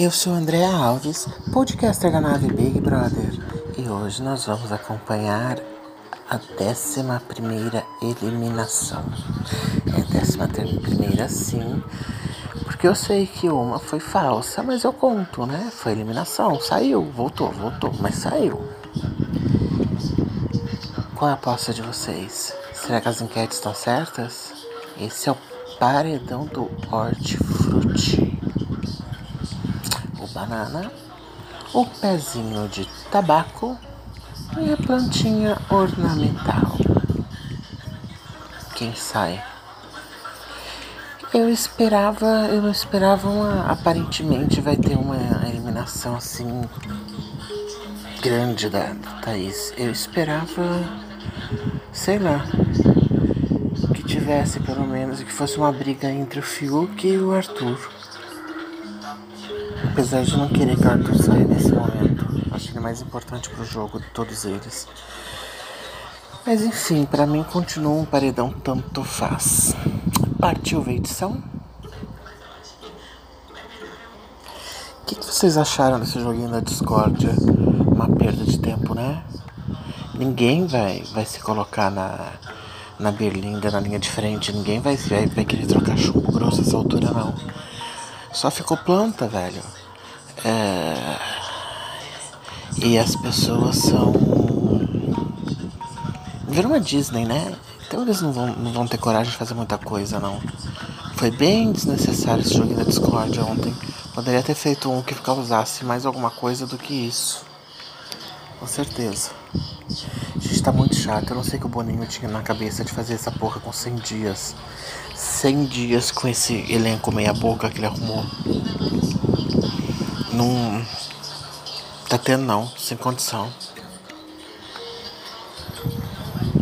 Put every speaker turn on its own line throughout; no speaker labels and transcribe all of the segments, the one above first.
Eu sou Andréa Alves, podcaster da nave Big Brother, e hoje nós vamos acompanhar a 11 eliminação. É a 11 sim, porque eu sei que uma foi falsa, mas eu conto, né? Foi eliminação, saiu, voltou, voltou, mas saiu. Qual é a aposta de vocês? Será que as enquetes estão certas? Esse é o paredão do hortifruti banana, o pezinho de tabaco e a plantinha ornamental. Quem sai? Eu esperava, eu esperava uma, aparentemente vai ter uma eliminação assim grande da, da Thaís. Eu esperava, sei lá, que tivesse pelo menos, que fosse uma briga entre o Fiuk e o Arthur. Apesar de não querer que o Arthur saia nesse momento. Acho ele mais importante pro jogo de todos eles. Mas enfim, para mim continua um paredão tanto faz. Partiu a edição? O que, que vocês acharam desse joguinho da discórdia? Uma perda de tempo, né? Ninguém vai, vai se colocar na, na berlinda, na linha de frente. Ninguém vai, vai, vai querer trocar chumbo grosso essa altura, não. Só ficou planta, velho. É... E as pessoas são. Viram uma Disney, né? Então eles não vão, não vão ter coragem de fazer muita coisa, não. Foi bem desnecessário esse jogo da Discord ontem. Poderia ter feito um que causasse mais alguma coisa do que isso. Com certeza. A gente tá muito chato. Eu não sei que o Boninho tinha na cabeça de fazer essa porra com 100 dias. 100 dias com esse elenco meia boca que ele arrumou. Não. Tá tendo não, sem condição.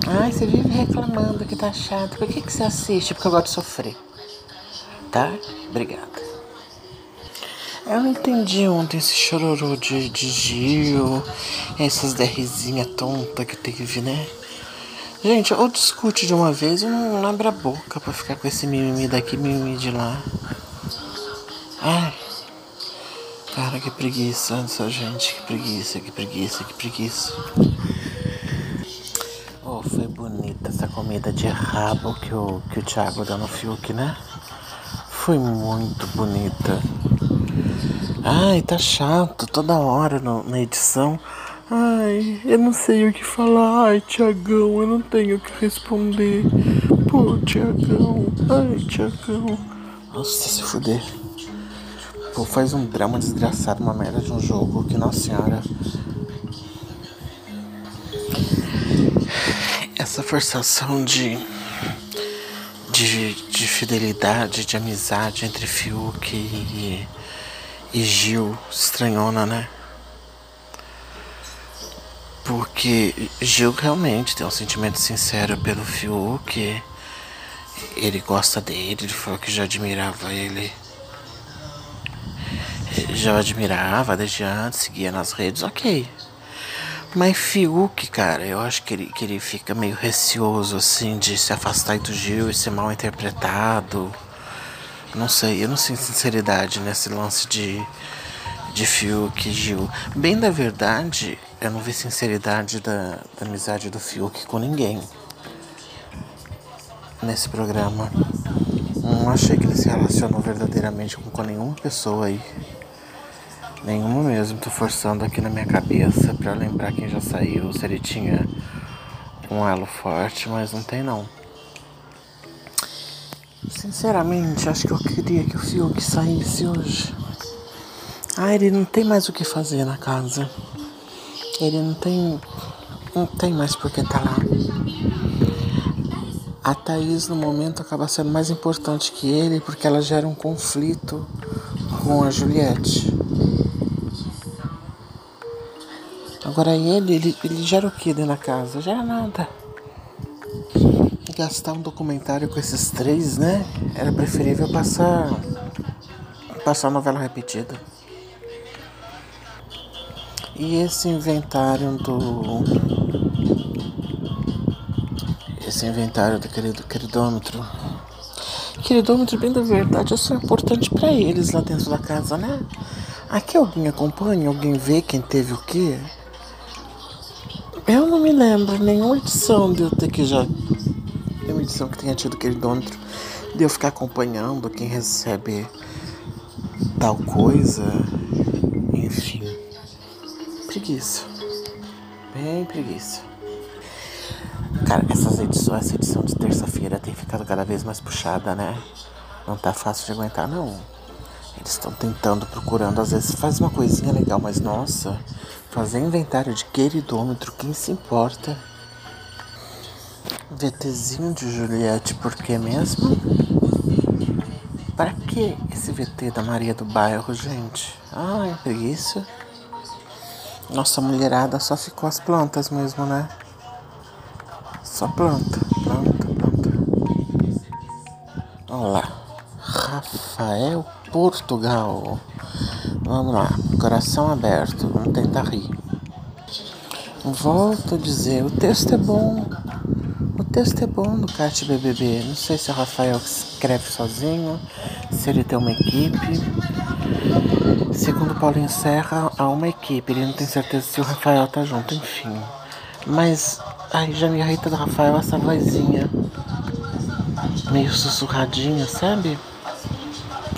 Ai, você vive reclamando que tá chato. Por que, que você assiste? Porque eu gosto de sofrer. Tá? Obrigada. Eu não entendi ontem esse chororô de, de Gil, essas DRzinha tonta que teve, né? Gente, ou discute de uma vez ou não abre a boca pra ficar com esse mimimi daqui, mimimi de lá. Cara, que preguiça dessa gente, que preguiça, que preguiça, que preguiça. Oh, foi bonita essa comida de rabo que o, que o Thiago deu no Fiuk, né? Foi muito bonita. Ai, tá chato toda hora no, na edição. Ai, eu não sei o que falar. Ai, Tiagão, eu não tenho o que responder. Pô, Tiagão. Ai, Tiagão. Nossa, se fuder. Pô, faz um drama desgraçado, uma merda de um jogo que, nossa senhora. Essa forçação de, de, de fidelidade, de amizade entre Fiuk e, e Gil, estranhona, né? Porque Gil realmente tem um sentimento sincero pelo Fiuk. Ele gosta dele, ele falou que já admirava ele já admirava desde antes, seguia nas redes, ok. Mas Fiuk, cara, eu acho que ele, que ele fica meio receoso, assim, de se afastar do Gil e ser mal interpretado. Não sei, eu não sinto sinceridade nesse lance de, de Fiuk e Gil. Bem da verdade, eu não vi sinceridade da, da amizade do Fiuk com ninguém nesse programa. Não achei que ele se relacionou verdadeiramente com nenhuma pessoa aí. Nenhuma mesmo, tô forçando aqui na minha cabeça para lembrar quem já saiu, se ele tinha um elo forte, mas não tem não. Sinceramente, acho que eu queria que o Fiuk saísse hoje. Ah, ele não tem mais o que fazer na casa. Ele não tem. Não tem mais por que tá lá. A Thaís no momento acaba sendo mais importante que ele porque ela gera um conflito com a Juliette. Agora ele, ele, ele gera o que dentro da casa? Gera nada. Gastar um documentário com esses três, né? Era preferível passar. Passar novela repetida. E esse inventário do. Esse inventário do querido queridômetro. Queridômetro, bem da verdade, é só importante para eles lá dentro da casa, né? Aqui alguém acompanha? Alguém vê quem teve o quê? Me lembro nenhuma edição de eu ter que já. Nenhuma edição que tenha tido aquele dômetro de eu ficar acompanhando quem recebe tal coisa. Enfim. Preguiça. Bem preguiça. Cara, essas edições, essa edição de terça-feira tem ficado cada vez mais puxada, né? Não tá fácil de aguentar, não. Eles estão tentando, procurando, às vezes faz uma coisinha legal, mas nossa, fazer inventário de queridômetro, quem se importa? VTzinho de Juliette, por que mesmo? Para que esse VT da Maria do Bairro, gente? Ai, preguiça. Nossa mulherada só ficou as plantas mesmo, né? Só planta, planta, planta. Olha lá. Rafael Portugal. Vamos lá. Coração aberto. Vamos tentar rir. Volto a dizer, o texto é bom. O texto é bom do Cat BBB. Não sei se é o Rafael escreve sozinho, se ele tem uma equipe. Segundo Paulinho Serra, há uma equipe. Ele não tem certeza se o Rafael tá junto, enfim. Mas Ai, já me irrita do Rafael essa vozinha. Meio sussurradinha, sabe?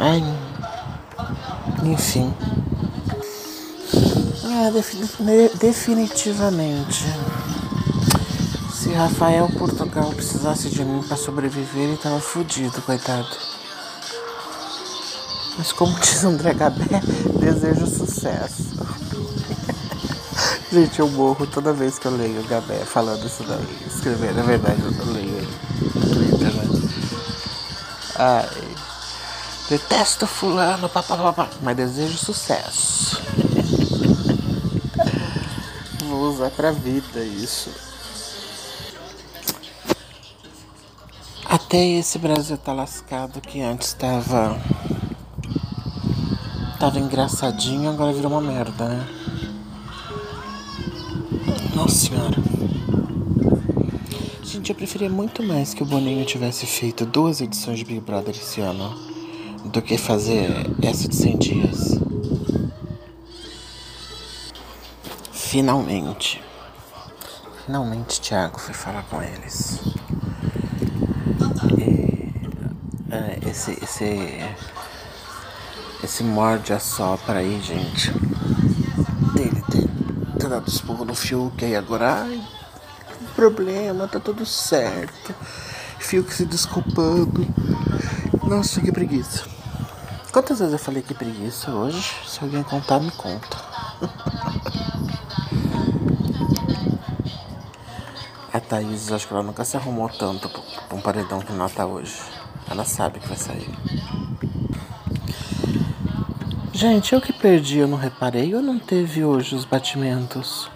Ai. Enfim. É, definitivamente. Se Rafael Portugal precisasse de mim para sobreviver, ele tava fudido, coitado. Mas como diz André Gabé, desejo sucesso. Gente, eu morro toda vez que eu leio o Gabé falando isso daí. Escrever, na verdade, eu leio ele né? Ai. Detesto fulano, papapá, mas desejo sucesso. Vou usar pra vida isso. Até esse Brasil tá lascado que antes tava. Tava engraçadinho, agora virou uma merda, né? Nossa senhora. Gente, eu preferia muito mais que o Boninho tivesse feito duas edições de Big Brother esse ano do que fazer essa de 100 dias. Finalmente. Finalmente Thiago foi falar com eles. E, é, esse, esse, esse morde a sopra aí, gente. Dele ter dado esporro no Fiuk aí agora. Ai, problema, tá tudo certo. Fiuk se desculpando. Nossa, que preguiça. Quantas vezes eu falei que preguiça hoje? Se alguém contar, me conta. A Thaís, acho que ela nunca se arrumou tanto pra um paredão que não tá hoje. Ela sabe que vai sair. Gente, eu que perdi, eu não reparei ou não teve hoje os batimentos?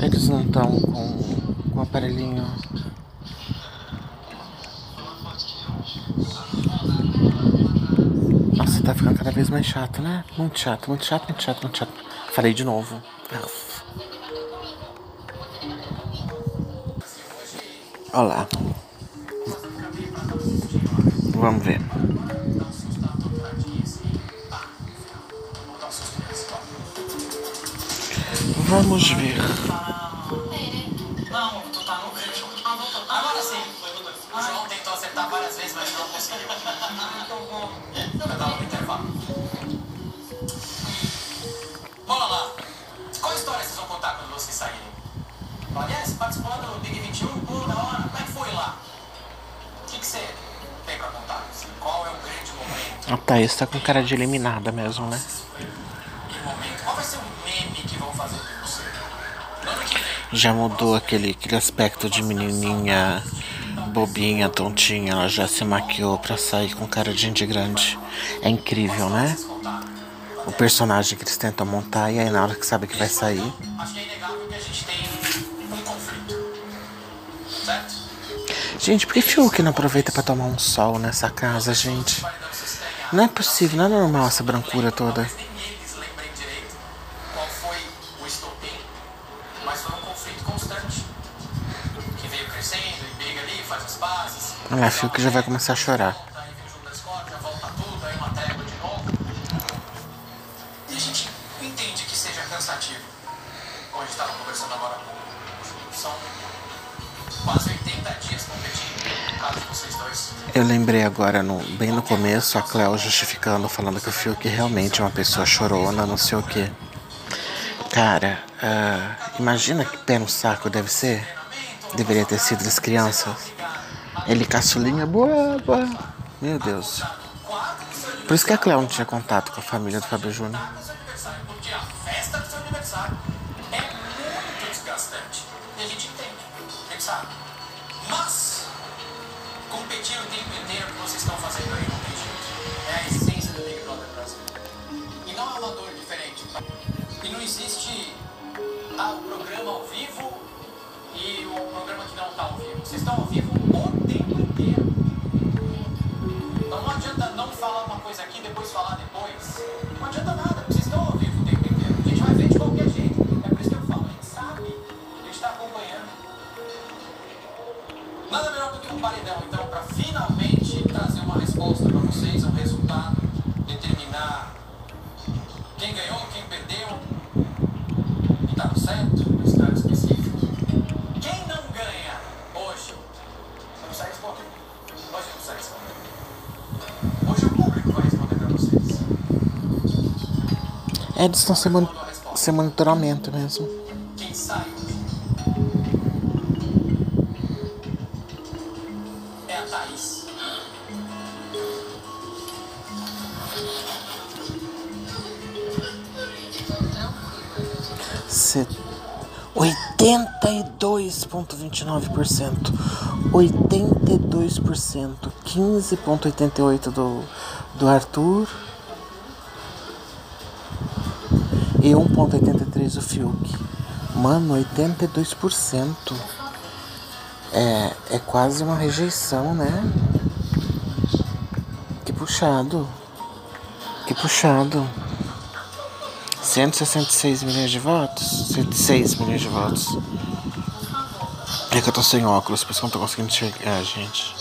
Eles não estão com o aparelhinho. Ficando cada vez mais chato, né? Muito chato, muito chato, muito chato, muito chato. Falei de novo. Olha lá. Vamos ver. Vamos ver.
Vocês saírem? Aliás, participou do Big 21, pô, da hora. Como é que foi lá? O que, que você tem pra contar? Qual é o grande momento?
A Thaís tá com cara de eliminada mesmo, né? já mudou aquele, aquele aspecto de menininha bobinha, tontinha. Ela já se maquiou pra sair com cara de gente grande. É incrível, né? O personagem que eles tentam montar e aí na hora que sabe que vai sair. Gente, por que Fiuk não aproveita para tomar um sol nessa casa, gente? Não é possível, não é normal essa brancura toda. Olha lá, Fiuk já vai começar a chorar.
E a gente entende que seja cansativo, como a gente conversando agora com o São quase
eu lembrei agora, no, bem no começo, a Cleo justificando, falando que o Fiuk realmente é uma pessoa chorona, não sei o que. Cara, uh, imagina que pé no saco deve ser. Deveria ter sido das crianças. Ele caçulinha, boa, boa. Meu Deus. Por isso que a Cleo não tinha contato com a família do Fábio Júnior.
Competir o tempo inteiro que vocês estão fazendo aí não tem jeito. É a essência do Big Brother Brasil. E não é uma dor diferente. E não existe o programa ao vivo e o programa que não está ao vivo. Vocês estão ao vivo o tempo inteiro. Então não adianta não falar uma coisa aqui e depois falar depois. Não adianta nada, vocês estão ao vivo o tempo inteiro. A gente vai ver de qualquer jeito. É por isso que eu falo, a gente sabe, a gente está acompanhando. Nada melhor do que um paredão, então, finalmente trazer uma resposta para vocês, um resultado, determinar quem ganhou, quem perdeu, e tá no certo, nesse caso específico. Quem não ganha hoje? Você não sai respondendo. Hoje não sai respondendo. Hoje o público vai responder para vocês.
É, eles estão sem, mon sem monitoramento mesmo. 82,29%. 82%. 15,88% do, do Arthur. E 1,83% do Fiuk. Mano, 82%. É, é quase uma rejeição, né? Que puxado. Que puxado. 166 milhões de votos? 106 milhões de votos. É que eu tô sem óculos, por isso que eu não tô conseguindo enxergar, gente.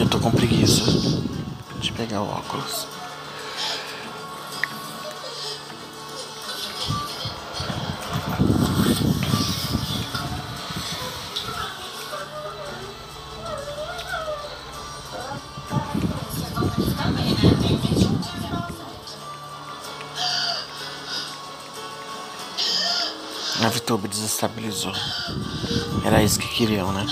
Eu tô com preguiça de pegar o óculos. A VTube desestabilizou. Era isso que queriam, né?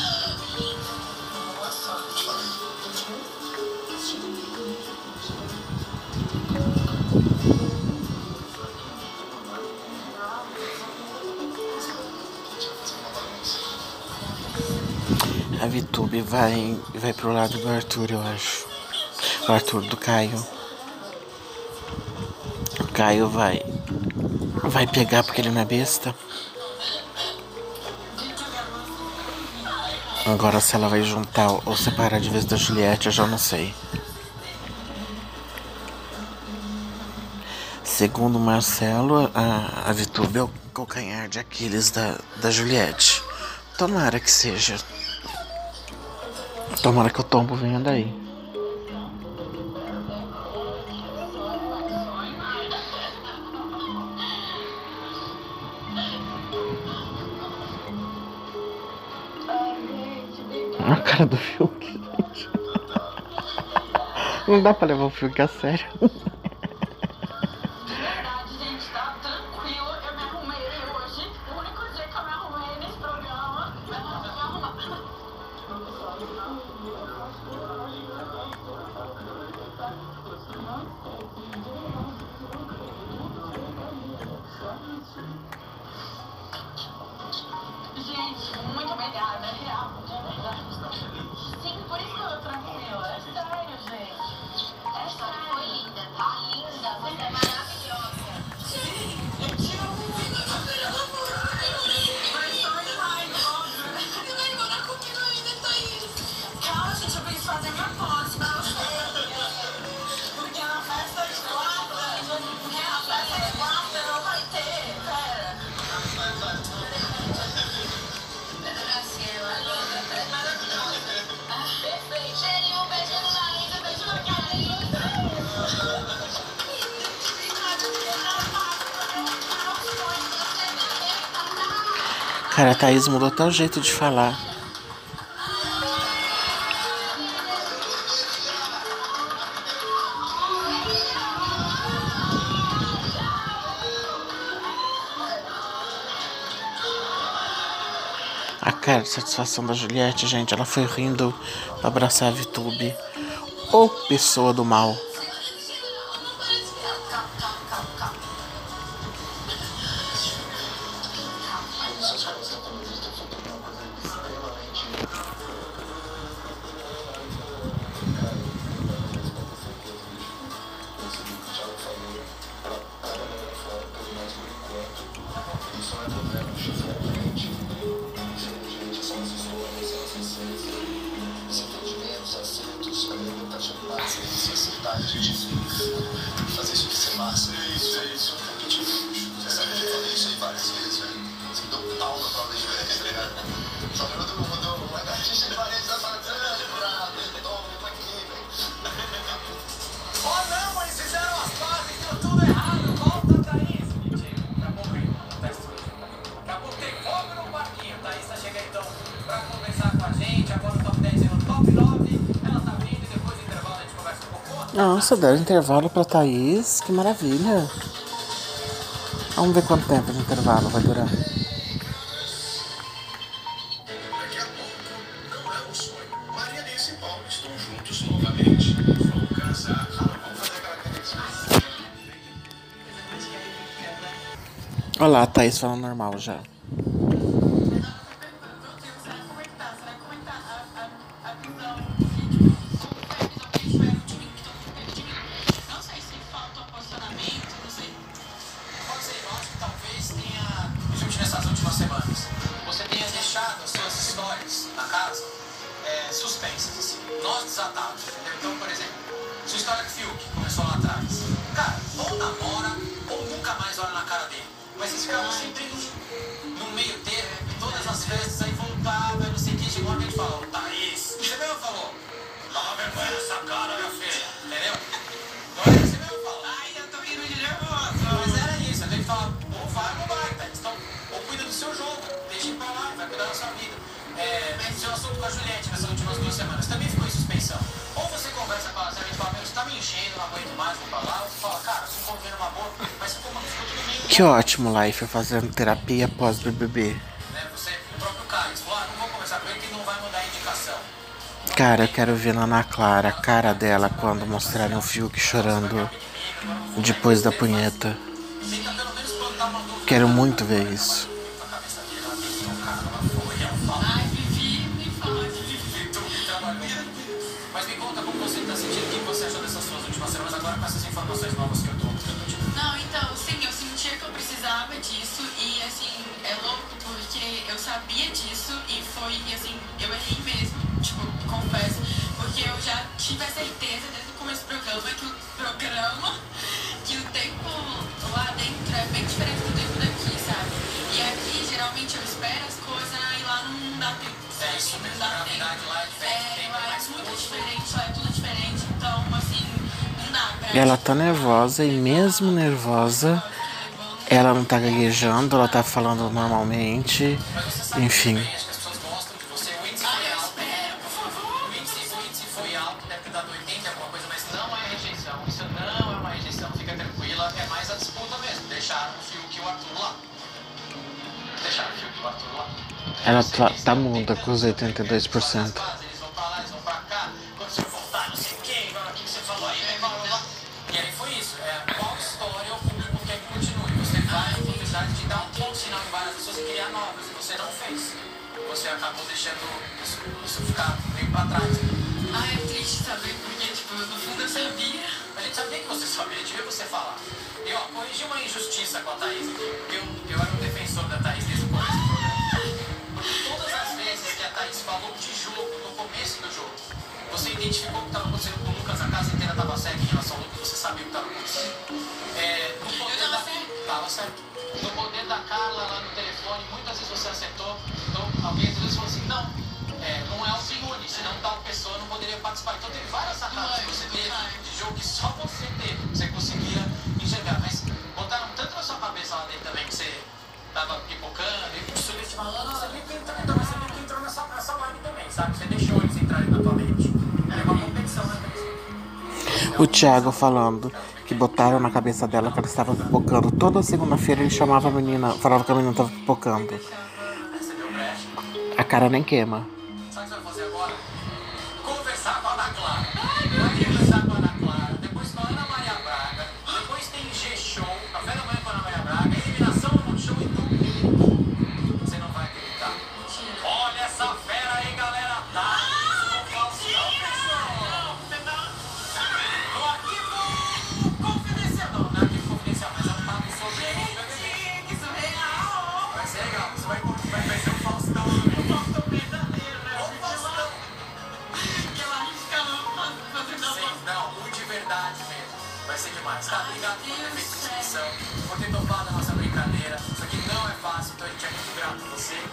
A VTube vai, vai pro lado do Arthur, eu acho. O Arthur do Caio. O Caio vai. Vai pegar porque ele não é besta. Agora se ela vai juntar ou separar de vez da Juliette, eu já não sei. Segundo Marcelo, a, a Vitube é o calcanhar de Aquiles da, da Juliette. Tomara que seja. Tomara que o tombo venha daí. Cara do Fiuk, gente. Não dá pra levar o Fiuk a sério. Cara, a Thaís mudou até o jeito de falar. A cara de satisfação da Juliette, gente, ela foi rindo pra abraçar a Vitube. Ô pessoa do mal. Nossa, deram intervalo pra Thaís. Que maravilha. Vamos ver quanto tempo de intervalo vai durar.
É.
Olha lá, a Thaís falando normal já.
Vai cuidar da sua vida. É, assunto com a Juliette nessas últimas duas semanas também ficou em suspensão. Ou você conversa com ela, meu, você tá me enchendo, não aguento mais, vou pra lá. Ou você fala, cara, se numa boa, mas ficou tudo bem.
Que ótimo, Life, fazendo terapia pós-BBB.
Né? Você, o próprio Carlos, falou, ah, não vou conversar com ele que ele não vai indicação.
Cara, eu quero ver na Ana Clara a cara dela quando mostrarem o Fiuk chorando depois da punheta.
Dúvida.
Quero muito ver isso.
Eu
sabia disso e foi, e, assim, eu errei mesmo, tipo, confesso, porque eu já tive a certeza desde o começo do programa que o programa, que o tempo lá dentro é bem diferente do tempo daqui, sabe? E aqui, geralmente, eu espero as coisas e lá não dá tempo,
É isso
Não dá tempo.
lá é
É, lá é
mais
muito diferente, lá é tudo diferente, então, assim, não dá pra...
Ela tá nervosa e mesmo nervosa, ela não tá gaguejando, ela tá falando normalmente. Enfim. Ela tá, tá muda com os 82%.
Uma injustiça com a Thaís aqui, porque eu, eu era um defensor da Thaís desde o começo do programa. Porque todas as vezes que a Thaís falou de jogo, no começo do jogo, você identificou o que estava acontecendo com o Lucas, a casa inteira estava cega em relação ao Lucas, você sabia o que estava acontecendo. É, no poder da... Tava certo. No poder da Carla lá no telefone, muitas vezes você acertou, então alguém às vezes falou assim, não, é, não é o Signe, senão tal pessoa não poderia participar. Então teve várias sacadas que você teve de jogo que só você teve, você conseguia subestimaram
falando.
Você meio que entrou, então, você meio que entrou nessa, nessa vibe também, sabe? Você deixou eles entrarem na tua mente. É uma competição, né?
O Thiago falando que botaram na cabeça dela que ela estava pipocando. Toda segunda-feira ele chamava a menina, falava que a menina estava pipocando. A cara nem queima.
Sabe o que você vai fazer agora?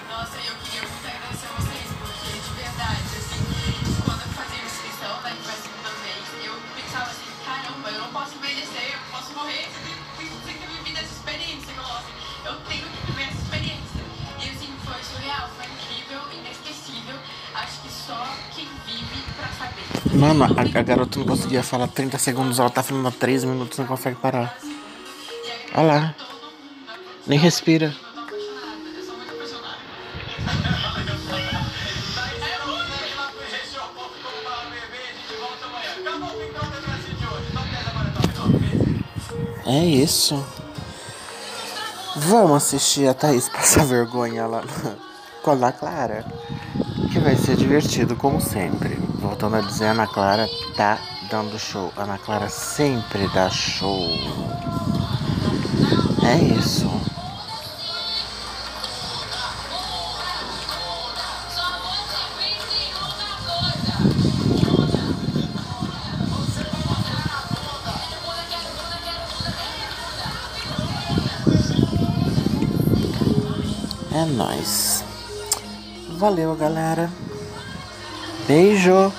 Nossa,
eu queria muito agradecer a vocês, porque de verdade, assim, quando eu fazia inscrição, né, que foi a segunda vez, eu pensava assim, caramba, eu não posso envelhecer, eu posso morrer, tem, tem que viver essa experiência, eu assim, eu tenho que viver essa experiência. E assim, foi surreal, foi incrível, inesquecível, acho que só quem vive pra saber.
Mano, a, a garota não conseguia falar 30 segundos, ela tá falando há 3 minutos, não consegue parar. Olha lá, nem respira. É isso. Vamos assistir a Thaís passar vergonha lá com a Ana Clara. Que vai ser divertido, como sempre. Voltando a dizer, a Ana Clara tá dando show. A Ana Clara sempre dá show. É isso. Nóis. Valeu, galera. Beijo.